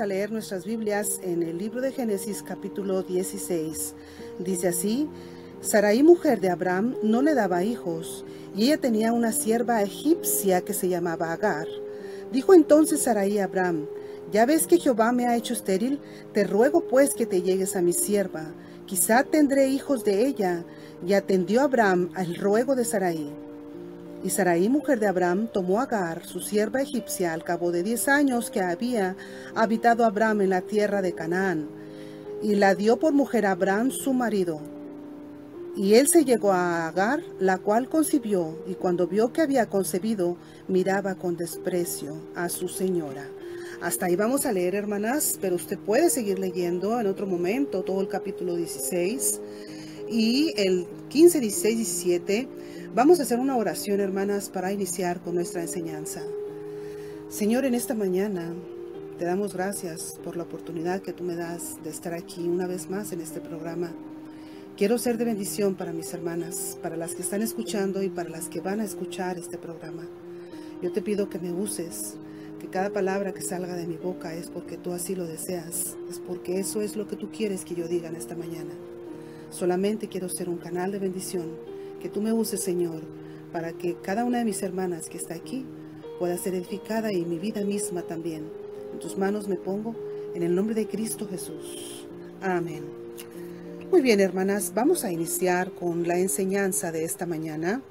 a leer nuestras Biblias en el libro de Génesis capítulo 16. Dice así, Sarai mujer de Abraham no le daba hijos y ella tenía una sierva egipcia que se llamaba Agar. Dijo entonces Sarai a Abraham, ya ves que Jehová me ha hecho estéril, te ruego pues que te llegues a mi sierva, quizá tendré hijos de ella. Y atendió Abraham al ruego de Sarai. Y Sarai, mujer de Abraham, tomó a Agar, su sierva egipcia, al cabo de diez años que había habitado Abraham en la tierra de Canaán, y la dio por mujer a Abraham su marido. Y él se llegó a Agar, la cual concibió, y cuando vio que había concebido, miraba con desprecio a su señora. Hasta ahí vamos a leer, hermanas, pero usted puede seguir leyendo en otro momento todo el capítulo 16 y el 15, 16, 17 Vamos a hacer una oración, hermanas, para iniciar con nuestra enseñanza. Señor, en esta mañana te damos gracias por la oportunidad que tú me das de estar aquí una vez más en este programa. Quiero ser de bendición para mis hermanas, para las que están escuchando y para las que van a escuchar este programa. Yo te pido que me uses, que cada palabra que salga de mi boca es porque tú así lo deseas, es porque eso es lo que tú quieres que yo diga en esta mañana. Solamente quiero ser un canal de bendición que tú me uses, Señor, para que cada una de mis hermanas que está aquí pueda ser edificada y mi vida misma también. En tus manos me pongo, en el nombre de Cristo Jesús. Amén. Muy bien, hermanas, vamos a iniciar con la enseñanza de esta mañana.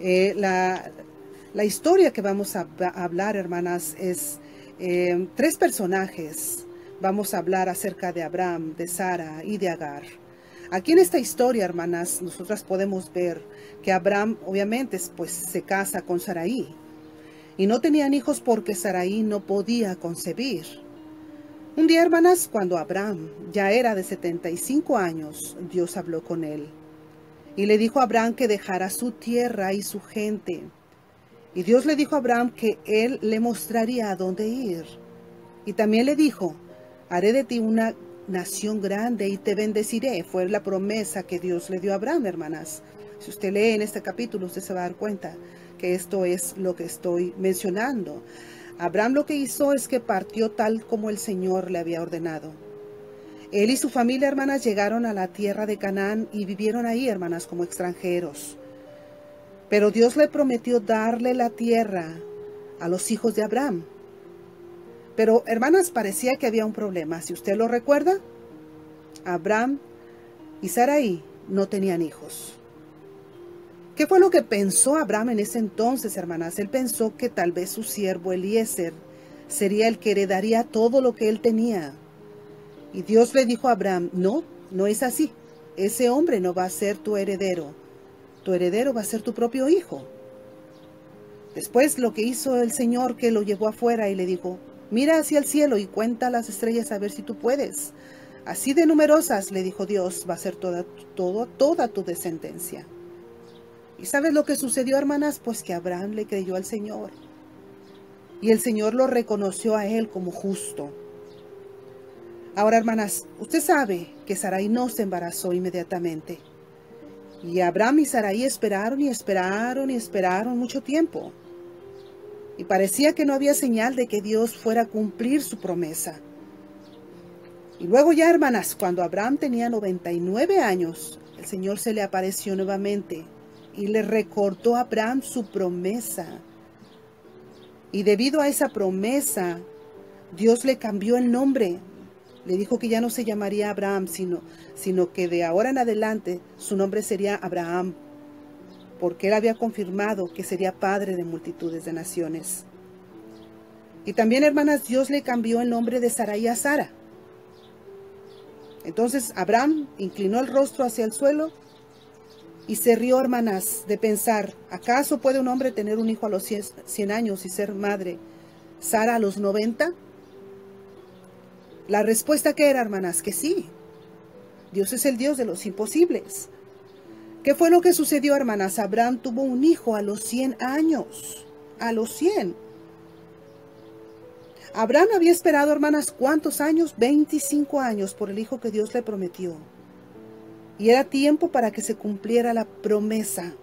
Eh, la, historia que vamos a, hablar, hermanas, es eh, tres personajes. Vamos a hablar acerca de Abraham, de Sara y de Agar. Aquí en esta historia, hermanas, nosotras podemos ver que Abraham obviamente pues se casa con Saraí y no tenían hijos porque Saraí no podía concebir. Un día, hermanas, cuando Abraham ya era de 75 años, Dios habló con él y le dijo a Abraham que dejara su tierra y su gente. Y Dios le dijo a Abraham que él le mostraría a dónde ir. Y también le dijo, haré de ti una nación grande y te bendeciré. Fue la promesa que Dios le dio a Abraham, hermanas. Si usted lee en este capítulo, usted se va a dar cuenta que esto es lo que estoy mencionando. Abraham lo que hizo es que partió tal como el Señor le había ordenado. Él y su familia, hermanas, llegaron a la tierra de Canaán y vivieron ahí, hermanas, como extranjeros. Pero Dios le prometió darle la tierra a los hijos de Abraham. Pero, hermanas, parecía que había un problema. Si usted lo recuerda, Abraham y Sarai no tenían hijos. ¿Qué fue lo que pensó Abraham en ese entonces, hermanas? Él pensó que tal vez su siervo Eliezer sería el que heredaría todo lo que él tenía. Y Dios le dijo a Abraham, no, no es así. Ese hombre no va a ser tu heredero. Tu heredero va a ser tu propio hijo. Después lo que hizo el Señor que lo llevó afuera y le dijo, Mira hacia el cielo y cuenta las estrellas a ver si tú puedes. Así de numerosas, le dijo Dios, va a ser toda, todo, toda tu descendencia. ¿Y sabes lo que sucedió, hermanas? Pues que Abraham le creyó al Señor. Y el Señor lo reconoció a él como justo. Ahora, hermanas, usted sabe que Sarai no se embarazó inmediatamente. Y Abraham y Sarai esperaron y esperaron y esperaron mucho tiempo y parecía que no había señal de que Dios fuera a cumplir su promesa. Y luego ya, hermanas, cuando Abraham tenía 99 años, el Señor se le apareció nuevamente y le recordó a Abraham su promesa. Y debido a esa promesa, Dios le cambió el nombre. Le dijo que ya no se llamaría Abraham, sino, sino que de ahora en adelante su nombre sería Abraham porque él había confirmado que sería padre de multitudes de naciones. Y también, hermanas, Dios le cambió el nombre de Sarai a Sara. Entonces Abraham inclinó el rostro hacia el suelo y se rió, hermanas, de pensar, ¿acaso puede un hombre tener un hijo a los 100 años y ser madre? ¿Sara a los 90? La respuesta que era, hermanas, que sí. Dios es el Dios de los imposibles. ¿Qué fue lo que sucedió, hermanas? Abraham tuvo un hijo a los 100 años. A los 100. Abraham había esperado, hermanas, ¿cuántos años? 25 años por el hijo que Dios le prometió. Y era tiempo para que se cumpliera la promesa.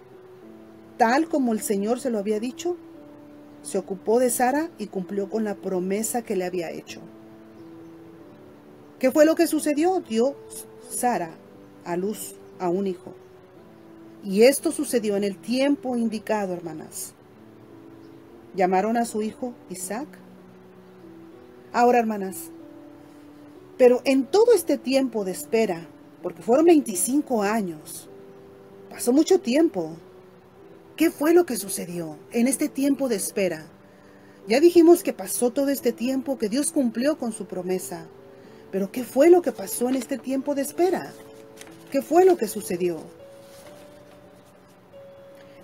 Tal como el Señor se lo había dicho, se ocupó de Sara y cumplió con la promesa que le había hecho. ¿Qué fue lo que sucedió? Dio Sara a luz a un hijo. Y esto sucedió en el tiempo indicado, hermanas. Llamaron a su hijo Isaac. Ahora, hermanas, pero en todo este tiempo de espera, porque fueron 25 años, pasó mucho tiempo. ¿Qué fue lo que sucedió en este tiempo de espera? Ya dijimos que pasó todo este tiempo, que Dios cumplió con su promesa. Pero ¿qué fue lo que pasó en este tiempo de espera? ¿Qué fue lo que sucedió?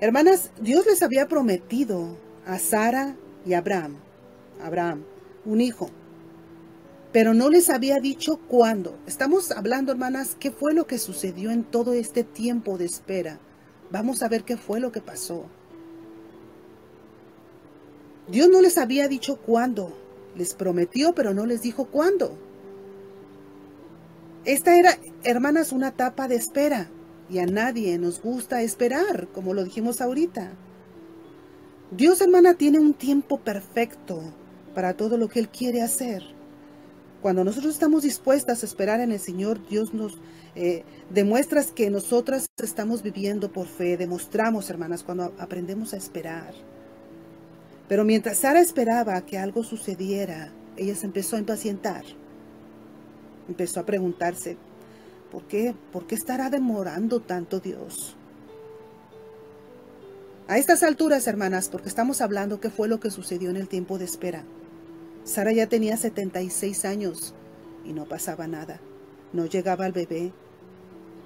Hermanas, Dios les había prometido a Sara y a Abraham, Abraham, un hijo, pero no les había dicho cuándo. Estamos hablando, hermanas, qué fue lo que sucedió en todo este tiempo de espera. Vamos a ver qué fue lo que pasó. Dios no les había dicho cuándo. Les prometió, pero no les dijo cuándo. Esta era, hermanas, una etapa de espera. Y a nadie nos gusta esperar, como lo dijimos ahorita. Dios, hermana, tiene un tiempo perfecto para todo lo que Él quiere hacer. Cuando nosotros estamos dispuestas a esperar en el Señor, Dios nos eh, demuestra que nosotras estamos viviendo por fe. Demostramos, hermanas, cuando aprendemos a esperar. Pero mientras Sara esperaba que algo sucediera, ella se empezó a impacientar. Empezó a preguntarse, ¿por qué? ¿Por qué estará demorando tanto Dios? A estas alturas, hermanas, porque estamos hablando qué fue lo que sucedió en el tiempo de espera. Sara ya tenía 76 años y no pasaba nada. No llegaba al bebé.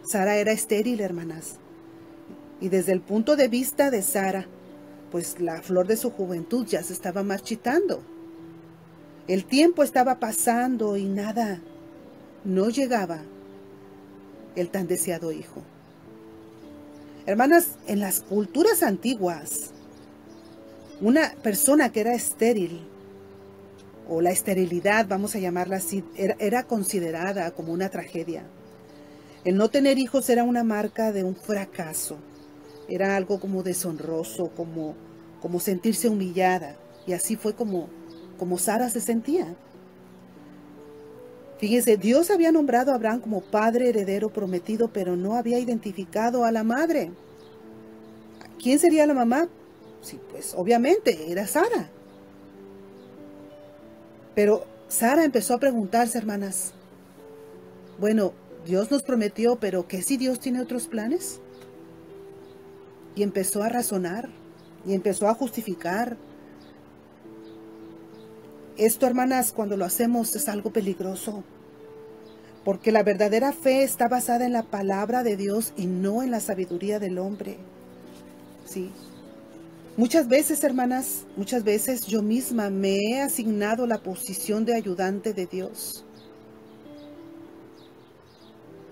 Sara era estéril, hermanas. Y desde el punto de vista de Sara, pues la flor de su juventud ya se estaba marchitando. El tiempo estaba pasando y nada, no llegaba el tan deseado hijo. Hermanas, en las culturas antiguas, una persona que era estéril o la esterilidad, vamos a llamarla así, era, considerada como una tragedia. El no tener hijos era una marca de un fracaso, era algo como deshonroso, como, como sentirse humillada. Y así fue como, como Sara se sentía. Fíjense, Dios había nombrado a Abraham como padre heredero prometido, pero no había identificado a la madre. ¿Quién sería la mamá? Sí, pues obviamente era Sara. Pero Sara empezó a preguntarse, hermanas, bueno, Dios nos prometió, pero ¿qué si Dios tiene otros planes? Y empezó a razonar y empezó a justificar. Esto, hermanas, cuando lo hacemos es algo peligroso, porque la verdadera fe está basada en la palabra de Dios y no en la sabiduría del hombre. Sí, Muchas veces, hermanas, muchas veces yo misma me he asignado la posición de ayudante de Dios.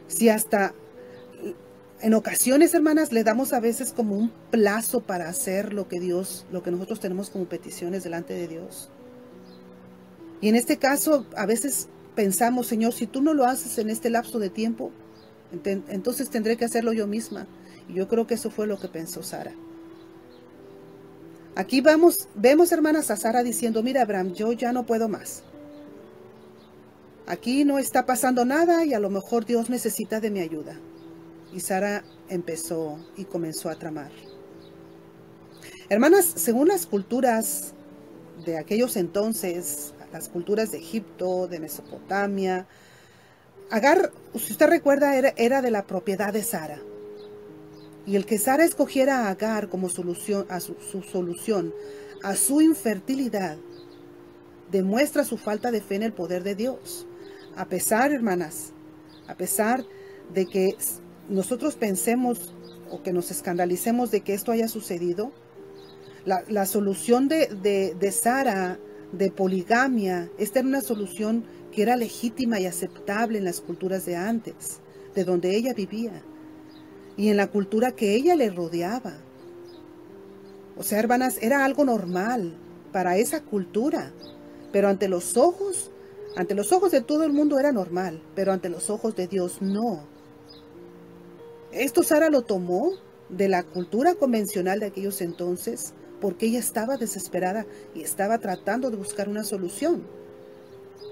Si hasta en ocasiones, hermanas, le damos a veces como un plazo para hacer lo que Dios, lo que nosotros tenemos como peticiones delante de Dios. Y en este caso, a veces pensamos, Señor, si tú no lo haces en este lapso de tiempo, entonces tendré que hacerlo yo misma. Y yo creo que eso fue lo que pensó Sara. Aquí vamos, vemos hermanas a Sara diciendo, mira Abraham, yo ya no puedo más. Aquí no está pasando nada y a lo mejor Dios necesita de mi ayuda. Y Sara empezó y comenzó a tramar. Hermanas, según las culturas de aquellos entonces, las culturas de Egipto, de Mesopotamia, Agar, si usted recuerda, era, era de la propiedad de Sara. Y el que Sara escogiera a Agar como solución a su, solución a su infertilidad demuestra su falta de fe en el poder de Dios. A pesar, hermanas, a pesar de que nosotros pensemos o que nos escandalicemos de que esto haya sucedido, la, solución de, de, de Sara de poligamia, esta era una solución que era legítima y aceptable en las culturas de antes, de donde ella vivía y en la cultura que ella le rodeaba. O sea, hermanas, era algo normal para esa cultura, pero ante los ojos, ante los ojos de todo el mundo era normal, pero ante los ojos de Dios no. Esto Sara lo tomó de la cultura convencional de aquellos entonces porque ella estaba desesperada y estaba tratando de buscar una solución.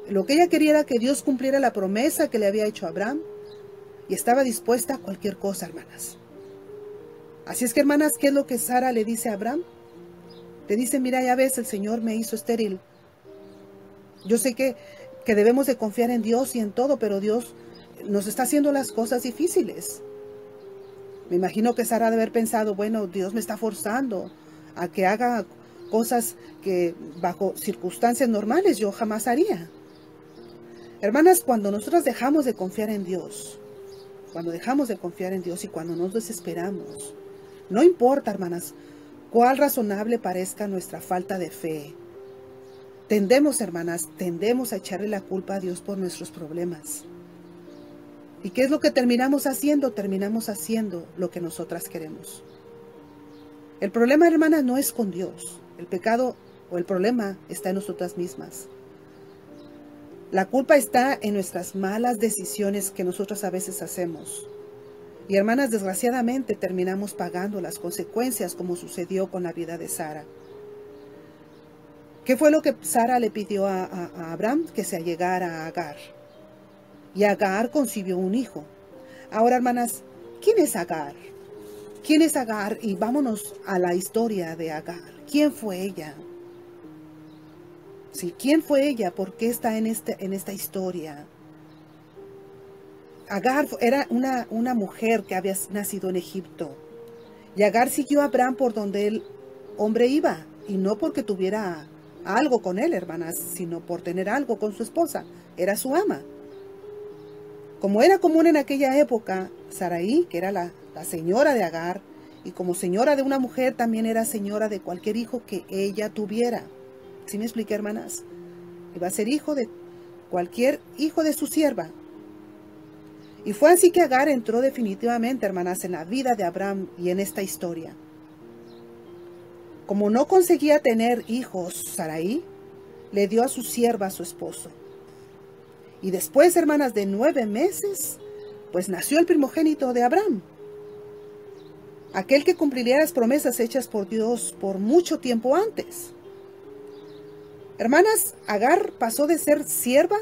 Lo que ella quería era que Dios cumpliera la promesa que le había hecho a Abraham y estaba dispuesta a cualquier cosa, hermanas. Así es que, hermanas, ¿qué es lo que Sara le dice a Abraham? Le dice, mira, ya ves, el Señor me hizo estéril. Yo sé que, que debemos de confiar en Dios y en todo, pero Dios nos está haciendo las cosas difíciles. Me imagino que Sara debe haber pensado, bueno, Dios me está forzando a que haga cosas que bajo circunstancias normales yo jamás haría. Hermanas, cuando nosotros dejamos de confiar en Dios, cuando dejamos de confiar en Dios y cuando nos desesperamos, no importa, hermanas, cuál razonable parezca nuestra falta de fe, tendemos, hermanas, tendemos a echarle la culpa a Dios por nuestros problemas. ¿Y qué es lo que terminamos haciendo? Terminamos haciendo lo que nosotras queremos. El problema, hermanas, no es con Dios. El pecado o el problema está en nosotras mismas. La culpa está en nuestras malas decisiones que nosotras a veces hacemos. Y hermanas, desgraciadamente terminamos pagando las consecuencias como sucedió con la vida de Sara. ¿Qué fue lo que Sara le pidió a, a Abraham? Que se allegara a Agar y Agar concibió un hijo. Ahora, hermanas, ¿quién es Agar? ¿Quién es Agar? Y vámonos a la historia de Agar. ¿Quién fue ella? Sí, ¿quién fue ella? ¿Por qué está en, este, en esta historia? Agar era una, una mujer que había nacido en Egipto. Y Agar siguió a Abraham por donde el hombre iba. Y no porque tuviera algo con él, hermanas, sino por tener algo con su esposa. Era su ama. Como era común en aquella época, Saraí, que era la, señora de Agar, y como señora de una mujer también era señora de cualquier hijo que ella tuviera. ¿Sí me expliqué, hermanas? Iba a ser hijo de cualquier hijo de su sierva. Y fue así que Agar entró definitivamente, hermanas, en la vida de Abraham y en esta historia. Como no conseguía tener hijos, Saraí le dio a su sierva a su esposo. Y después, hermanas, de nueve meses, pues nació el primogénito de Abraham. Aquel que cumpliría las promesas hechas por Dios por mucho tiempo antes. Hermanas, Agar pasó de ser sierva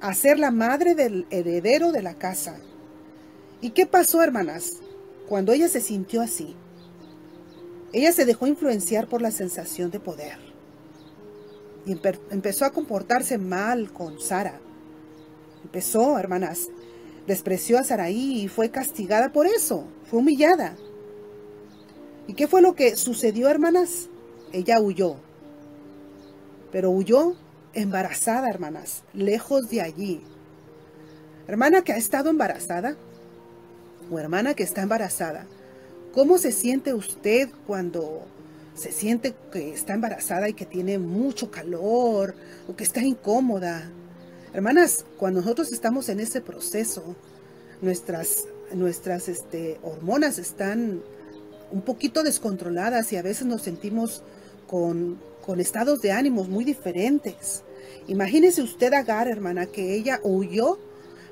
a ser la madre del heredero de la casa. ¿Y qué pasó, hermanas, cuando ella se sintió así? Ella se dejó influenciar por la sensación de poder y empezó a comportarse mal con Sara. Empezó, hermanas, despreció a Saraí y fue castigada por eso, fue humillada. ¿Y qué fue lo que sucedió, hermanas? Ella huyó, pero huyó embarazada, hermanas, lejos de allí. Hermana que ha estado embarazada o hermana que está embarazada, ¿cómo se siente usted cuando se siente que está embarazada y que tiene mucho calor o que está incómoda. Hermanas, cuando nosotros estamos en ese proceso, nuestras, nuestras este, hormonas están un poquito descontroladas y a veces nos sentimos con, con estados de ánimos muy diferentes. Imagínese usted a hermana, que ella huyó,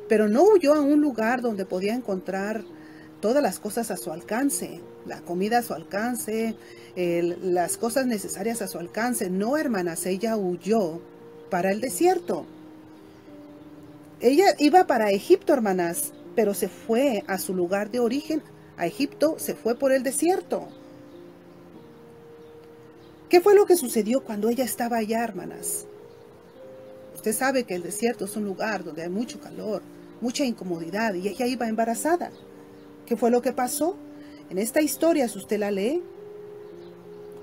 pero no huyó a un lugar donde podía encontrar todas las cosas a su alcance, la comida a su alcance, las cosas necesarias a su alcance. No, hermanas, ella huyó para el desierto. Ella iba para Egipto, hermanas, pero se fue a su lugar de origen, a Egipto, se fue por el desierto. ¿Qué fue lo que sucedió cuando ella estaba allá, hermanas? Usted sabe que el desierto es un lugar donde hay mucho calor, mucha incomodidad, y ella iba embarazada. ¿Qué fue lo que pasó? En esta historia, si usted la lee,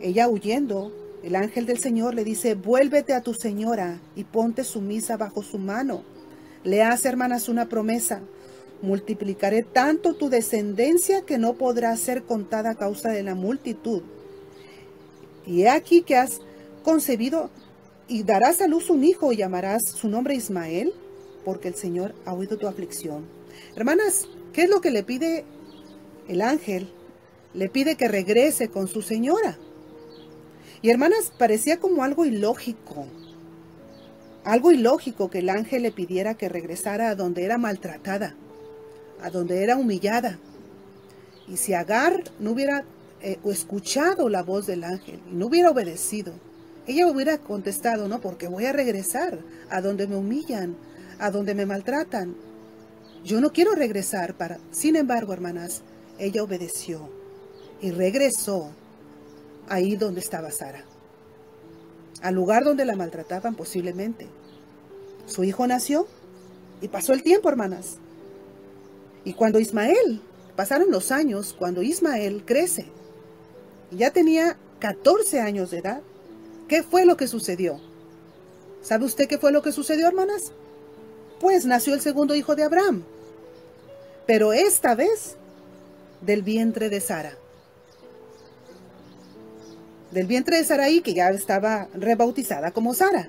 ella huyendo, el ángel del Señor le dice, vuélvete a tu señora y ponte sumisa bajo su mano. Le hace, hermanas, una promesa. Multiplicaré tanto tu descendencia que no podrá ser contada a causa de la multitud. Y he aquí que has concebido y darás a luz un hijo y llamarás su nombre Ismael, porque el Señor ha oído tu aflicción. Hermanas, ¿qué es lo que le pide el ángel? Le pide que regrese con su señora. Y hermanas, parecía como algo ilógico. Algo ilógico que el ángel le pidiera que regresara a donde era maltratada, a donde era humillada. Y si Agar no hubiera eh, escuchado la voz del ángel y no hubiera obedecido, ella hubiera contestado, no, porque voy a regresar a donde me humillan, a donde me maltratan. Yo no quiero regresar para... Sin embargo, hermanas, ella obedeció y regresó ahí donde estaba Sara, al lugar donde la maltrataban posiblemente. Su hijo nació y pasó el tiempo, hermanas. Y cuando Ismael, pasaron los años, cuando Ismael crece, y ya tenía 14 años de edad, ¿qué fue lo que sucedió? ¿Sabe usted qué fue lo que sucedió, hermanas? Pues nació el segundo hijo de Abraham, pero esta vez del vientre de Sara. Del vientre de Saraí, que ya estaba rebautizada como Sara.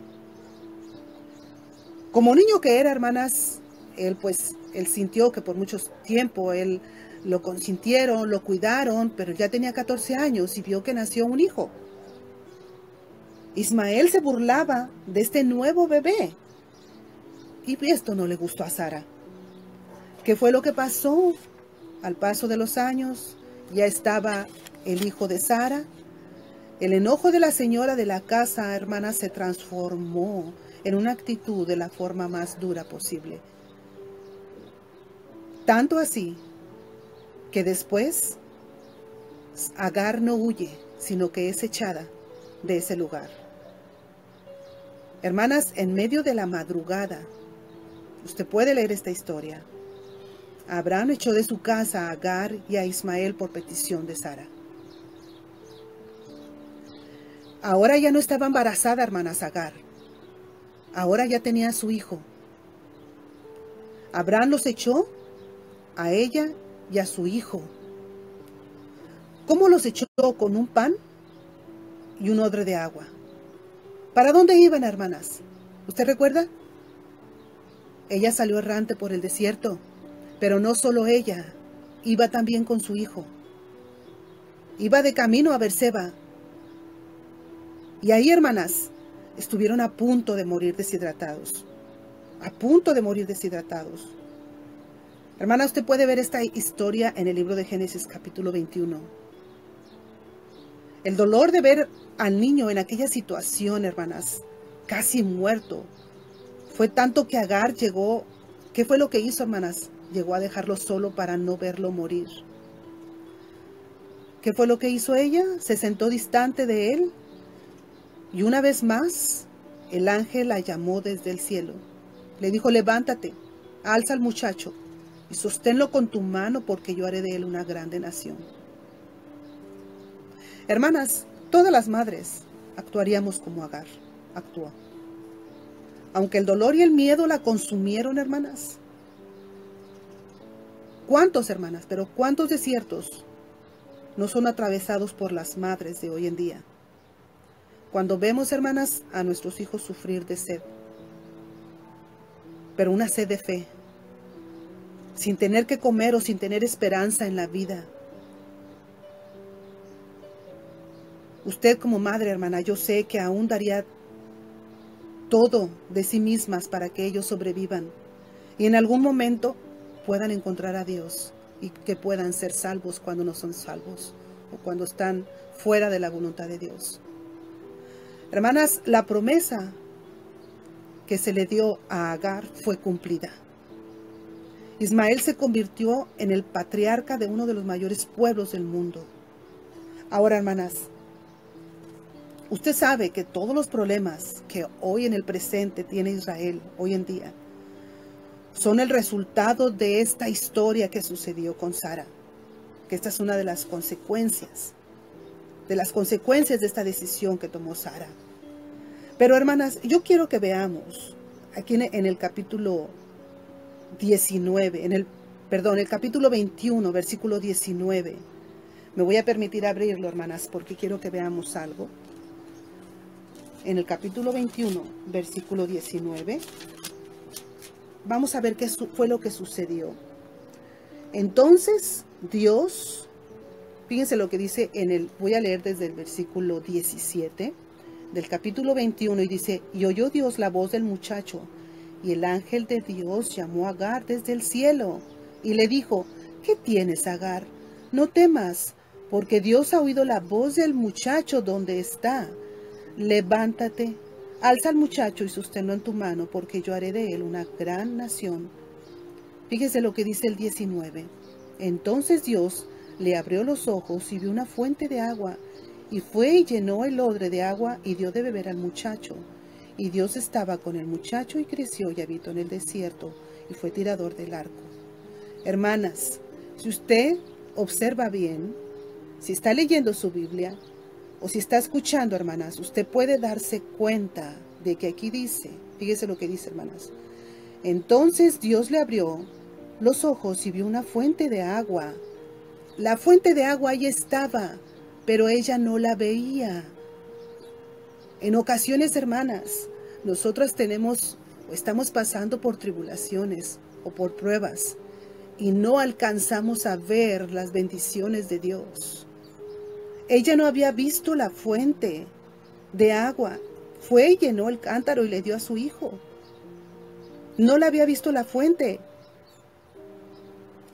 Como niño que era, hermanas, él pues, él sintió que por mucho tiempo él lo consintieron, lo cuidaron, pero ya tenía 14 años y vio que nació un hijo. Ismael se burlaba de este nuevo bebé. Y esto no le gustó a Sara. ¿Qué fue lo que pasó? Al paso de los años ya estaba el hijo de Sara. El enojo de la señora de la casa, hermana, se transformó en una actitud de la forma más dura posible. Tanto así que después Agar no huye, sino que es echada de ese lugar. Hermanas, en medio de la madrugada, usted puede leer esta historia. Abraham echó de su casa a Agar y a Ismael por petición de Sara. Ahora ya no estaba embarazada, hermanas Agar. Ahora ya tenía a su hijo. Abraham los echó a ella y a su hijo. ¿Cómo los echó con un pan y un odre de agua? ¿Para dónde iban, hermanas? ¿Usted recuerda? Ella salió errante por el desierto, pero no solo ella, iba también con su hijo. Iba de camino a Berseba. Y ahí, hermanas, estuvieron a punto de morir deshidratados. A punto de morir deshidratados. Hermana, usted puede ver esta historia en el libro de Génesis capítulo 21. El dolor de ver al niño en aquella situación, hermanas, casi muerto, fue tanto que Agar llegó, ¿qué fue lo que hizo, hermanas? Llegó a dejarlo solo para no verlo morir. ¿Qué fue lo que hizo ella? Se sentó distante de él y una vez más, el ángel la llamó desde el cielo. Le dijo, levántate, alza al muchacho y sosténlo con tu mano porque yo haré de él una grande nación. Hermanas, todas las madres actuaríamos como Agar actuó. Aunque el dolor y el miedo la consumieron, hermanas. ¿Cuántos, hermanas, pero cuántos desiertos no son atravesados por las madres de hoy en día? Cuando vemos, hermanas, a nuestros hijos sufrir de sed, pero una sed de fe, sin tener que comer o sin tener esperanza en la vida. Usted como madre, hermana, yo sé que aún daría todo de sí mismas para que ellos sobrevivan y en algún momento puedan encontrar a Dios y que puedan ser salvos cuando no son salvos o cuando están fuera de la voluntad de Dios. Hermanas, la promesa que se le dio a Agar fue cumplida. Ismael se convirtió en el patriarca de uno de los mayores pueblos del mundo. Ahora, hermanas, usted sabe que todos los problemas que hoy en el presente tiene Israel, hoy en día, son el resultado de esta historia que sucedió con Sara, que esta es una de las consecuencias de las consecuencias de esta decisión que tomó Sara. Pero hermanas, yo quiero que veamos aquí en el capítulo 19, en el, perdón, el capítulo 21, versículo 19. Me voy a permitir abrirlo, hermanas, porque quiero que veamos algo. En el capítulo 21, versículo 19, vamos a ver qué fue lo que sucedió. Entonces Dios Fíjense lo que dice en el, voy a leer desde el versículo 17 del capítulo 21 y dice, y oyó Dios la voz del muchacho, y el ángel de Dios llamó a Agar desde el cielo y le dijo, ¿qué tienes, Agar? No temas, porque Dios ha oído la voz del muchacho donde está. Levántate, alza al muchacho y sosténlo en tu mano, porque yo haré de él una gran nación. Fíjese lo que dice el 19. Entonces Dios le abrió los ojos y vio una fuente de agua, y fue y llenó el odre de agua y dio de beber al muchacho. Y Dios estaba con el muchacho y creció y habitó en el desierto, y fue tirador del arco. Hermanas, si usted observa bien, si está leyendo su Biblia o si está escuchando, hermanas, usted puede darse cuenta de que aquí dice, fíjese lo que dice, hermanas. Entonces Dios le abrió los ojos y vio una fuente de agua. La fuente de agua ahí estaba, pero ella no la veía. En ocasiones, hermanas, nosotras tenemos o estamos pasando por tribulaciones o por pruebas y no alcanzamos a ver las bendiciones de Dios. Ella no había visto la fuente de agua. Fue y llenó el cántaro y le dio a su hijo. No le había visto la fuente.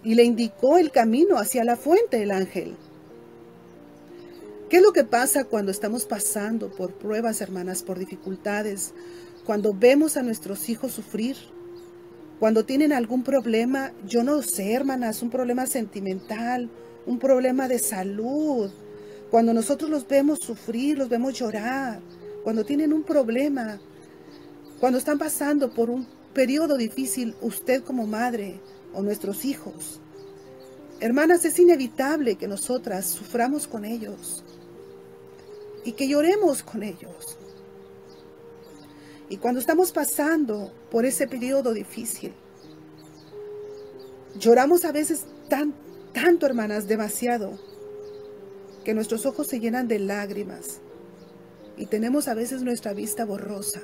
Y le indicó el camino hacia la fuente el ángel. ¿Qué es lo que pasa cuando estamos pasando por pruebas, hermanas, por dificultades? Cuando vemos a nuestros hijos sufrir, cuando tienen algún problema, yo no sé, hermanas, un problema sentimental, un problema de salud, cuando nosotros los vemos sufrir, los vemos llorar, cuando tienen un problema, cuando están pasando por un periodo difícil, usted como madre o nuestros hijos, hermanas, es inevitable que nosotras suframos con ellos y que lloremos con ellos. Y cuando estamos pasando por ese periodo difícil, lloramos a veces tan, tanto, hermanas, demasiado, que nuestros ojos se llenan de lágrimas y tenemos a veces nuestra vista borrosa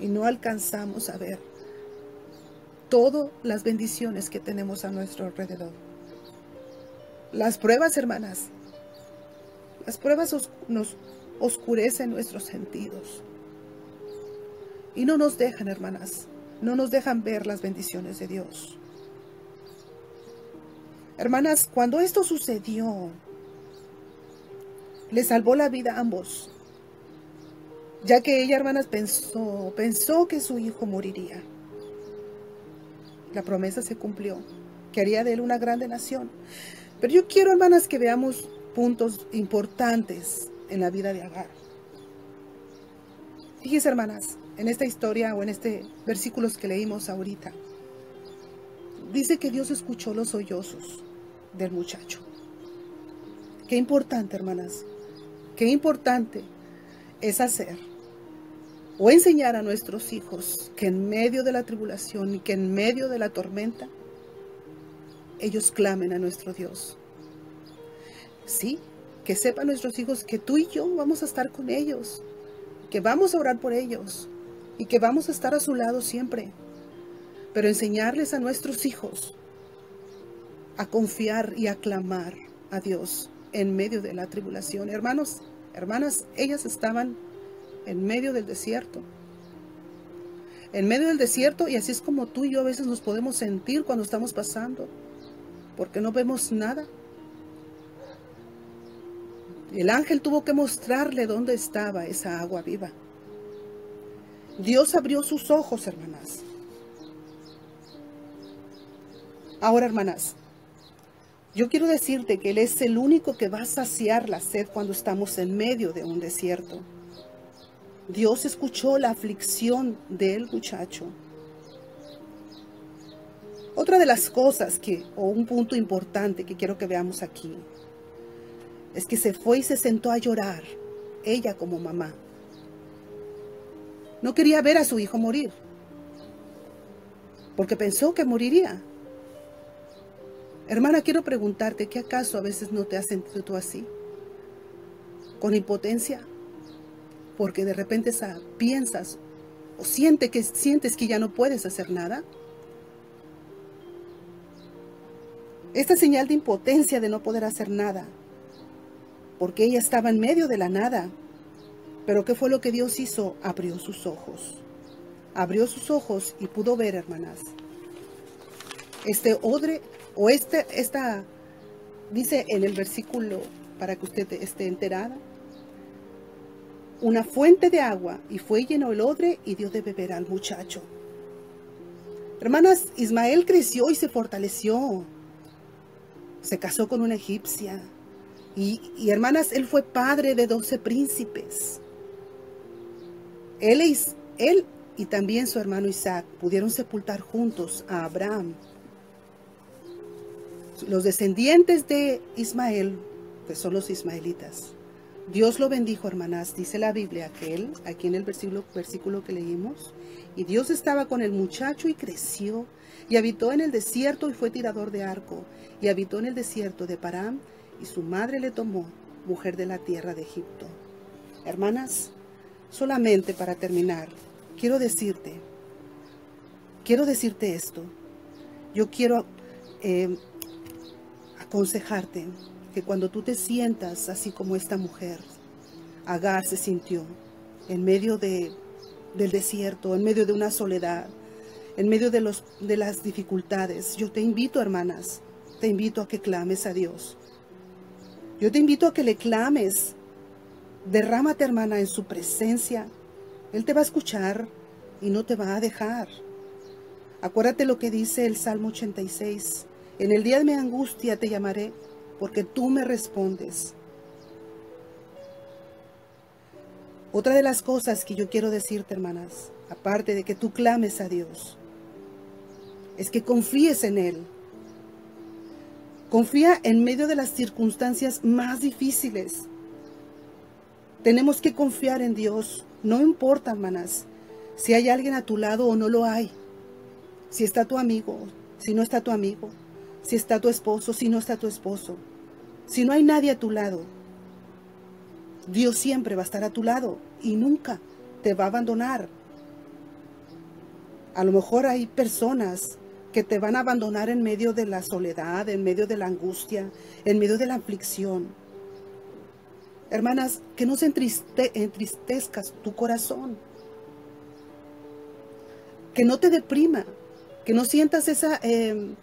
y no alcanzamos a ver todas las bendiciones que tenemos a nuestro alrededor. Las pruebas, hermanas, las pruebas nos oscurecen nuestros sentidos. Y no nos dejan, hermanas, no nos dejan ver las bendiciones de Dios. Hermanas, cuando esto sucedió, le salvó la vida a ambos, ya que ella, hermanas, pensó, pensó que su hijo moriría. La promesa se cumplió, que haría de él una grande nación. Pero yo quiero, hermanas, que veamos puntos importantes en la vida de Agar. Fíjense, hermanas, en esta historia o en este versículos que leímos ahorita. Dice que Dios escuchó los sollozos del muchacho. Qué importante, hermanas. Qué importante es hacer o enseñar a nuestros hijos que en medio de la tribulación y que en medio de la tormenta, ellos clamen a nuestro Dios. Sí, que sepan nuestros hijos que tú y yo vamos a estar con ellos, que vamos a orar por ellos, y que vamos a estar a su lado siempre. Pero enseñarles a nuestros hijos a confiar y a clamar a Dios en medio de la tribulación. Hermanos, hermanas, ellas estaban en medio del desierto. En medio del desierto y así es como tú y yo a veces nos podemos sentir cuando estamos pasando, porque no vemos nada. El ángel tuvo que mostrarle dónde estaba esa agua viva. Dios abrió sus ojos, hermanas. Ahora, hermanas, yo quiero decirte que Él es el único que va a saciar la sed cuando estamos en medio de un desierto. Dios escuchó la aflicción del muchacho. Otra de las cosas que, o un punto importante que quiero que veamos aquí, es que se fue y se sentó a llorar, ella como mamá. No quería ver a su hijo morir, porque pensó que moriría. Hermana, quiero preguntarte, ¿qué acaso a veces no te has sentido tú así? Con impotencia, porque de repente piensas o que, sientes que ya no puedes hacer nada. Esta señal de impotencia de no poder hacer nada, porque ella estaba en medio de la nada, pero ¿qué fue lo que Dios hizo? Abrió sus ojos. Abrió sus ojos y pudo ver, hermanas. Este odre, o este, esta, dice en el versículo para que usted esté enterada. Una fuente de agua y fue lleno el odre y dio de beber al muchacho. Hermanas, Ismael creció y se fortaleció. Se casó con una egipcia. Y, y hermanas, él fue padre de doce príncipes. Él, él y también su hermano Isaac pudieron sepultar juntos a Abraham. Los descendientes de Ismael, que son los ismaelitas, Dios lo bendijo, hermanas, dice la Biblia, aquel, aquí en el versículo, que leímos. Y Dios estaba con el muchacho y creció, y habitó en el desierto y fue tirador de arco, y habitó en el desierto de Param, y su madre le tomó, mujer de la tierra de Egipto. Hermanas, solamente para terminar, quiero decirte, quiero decirte esto. Yo quiero eh, aconsejarte que cuando tú te sientas así como esta mujer, Agar se sintió en medio de, del desierto, en medio de una soledad, en medio de, los, de las dificultades, yo te invito, hermanas, te invito a que clames a Dios. Yo te invito a que le clames. Derrámate, hermana, en su presencia. Él te va a escuchar y no te va a dejar. Acuérdate lo que dice el Salmo 86. En el día de mi angustia te llamaré porque tú me respondes. Otra de las cosas que yo quiero decirte, hermanas, aparte de que tú clames a Dios, es que confíes en Él. Confía en medio de las circunstancias más difíciles. Tenemos que confiar en Dios. No importa, hermanas, si hay alguien a tu lado o no lo hay. Si está tu amigo, si no está tu amigo si está tu esposo, si no está tu esposo, si no hay nadie a tu lado. Dios siempre va a estar a tu lado y nunca te va a abandonar. A lo mejor hay personas que te van a abandonar en medio de la soledad, en medio de la angustia, en medio de la aflicción. Hermanas, que no se entristezcas tu corazón. Que no te deprima, que no sientas esa eh,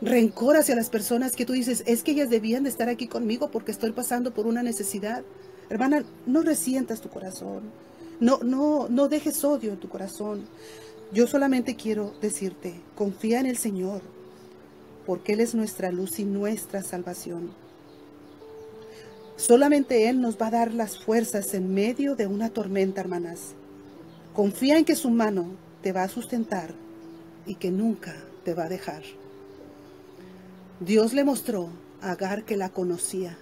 rencor hacia las personas que tú dices, es que ellas debían de estar aquí conmigo porque estoy pasando por una necesidad. Hermana, no resientas tu corazón. No, no, no dejes odio en tu corazón. Yo solamente quiero decirte, confía en el Señor, porque Él es nuestra luz y nuestra salvación. Solamente Él nos va a dar las fuerzas en medio de una tormenta, hermanas. Confía en que su mano te va a sustentar y que nunca te va a dejar. Dios le mostró a Agar que la conocía,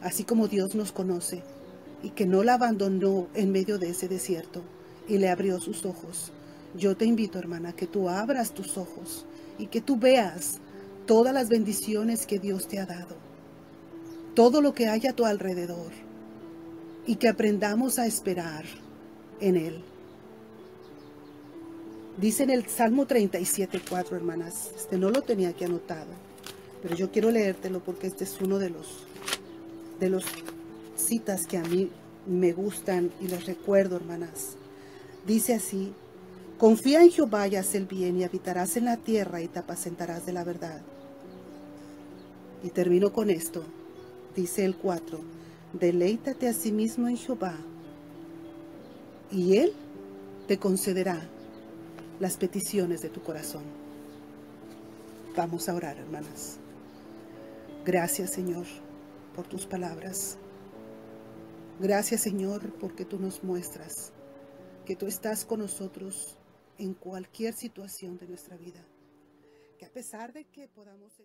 así como Dios nos conoce, y que no la abandonó en medio de ese desierto y le abrió sus ojos. Yo te invito, hermana, que tú abras tus ojos y que tú veas todas las bendiciones que Dios te ha dado, todo lo que hay a tu alrededor, y que aprendamos a esperar en Él. Dice en el Salmo 37, 4, hermanas. Este no lo tenía aquí anotado, pero yo quiero leértelo porque este es uno de los, de los citas que a mí me gustan y les recuerdo, hermanas. Dice así, confía en Jehová y haz el bien y habitarás en la tierra y te apacentarás de la verdad. Y termino con esto. Dice el 4, deleítate a sí mismo en Jehová y Él te concederá las peticiones de tu corazón. Vamos a orar, hermanas. Gracias, Señor, por tus palabras. Gracias, Señor, porque tú nos muestras que tú estás con nosotros en cualquier situación de nuestra vida. Que a pesar de que podamos...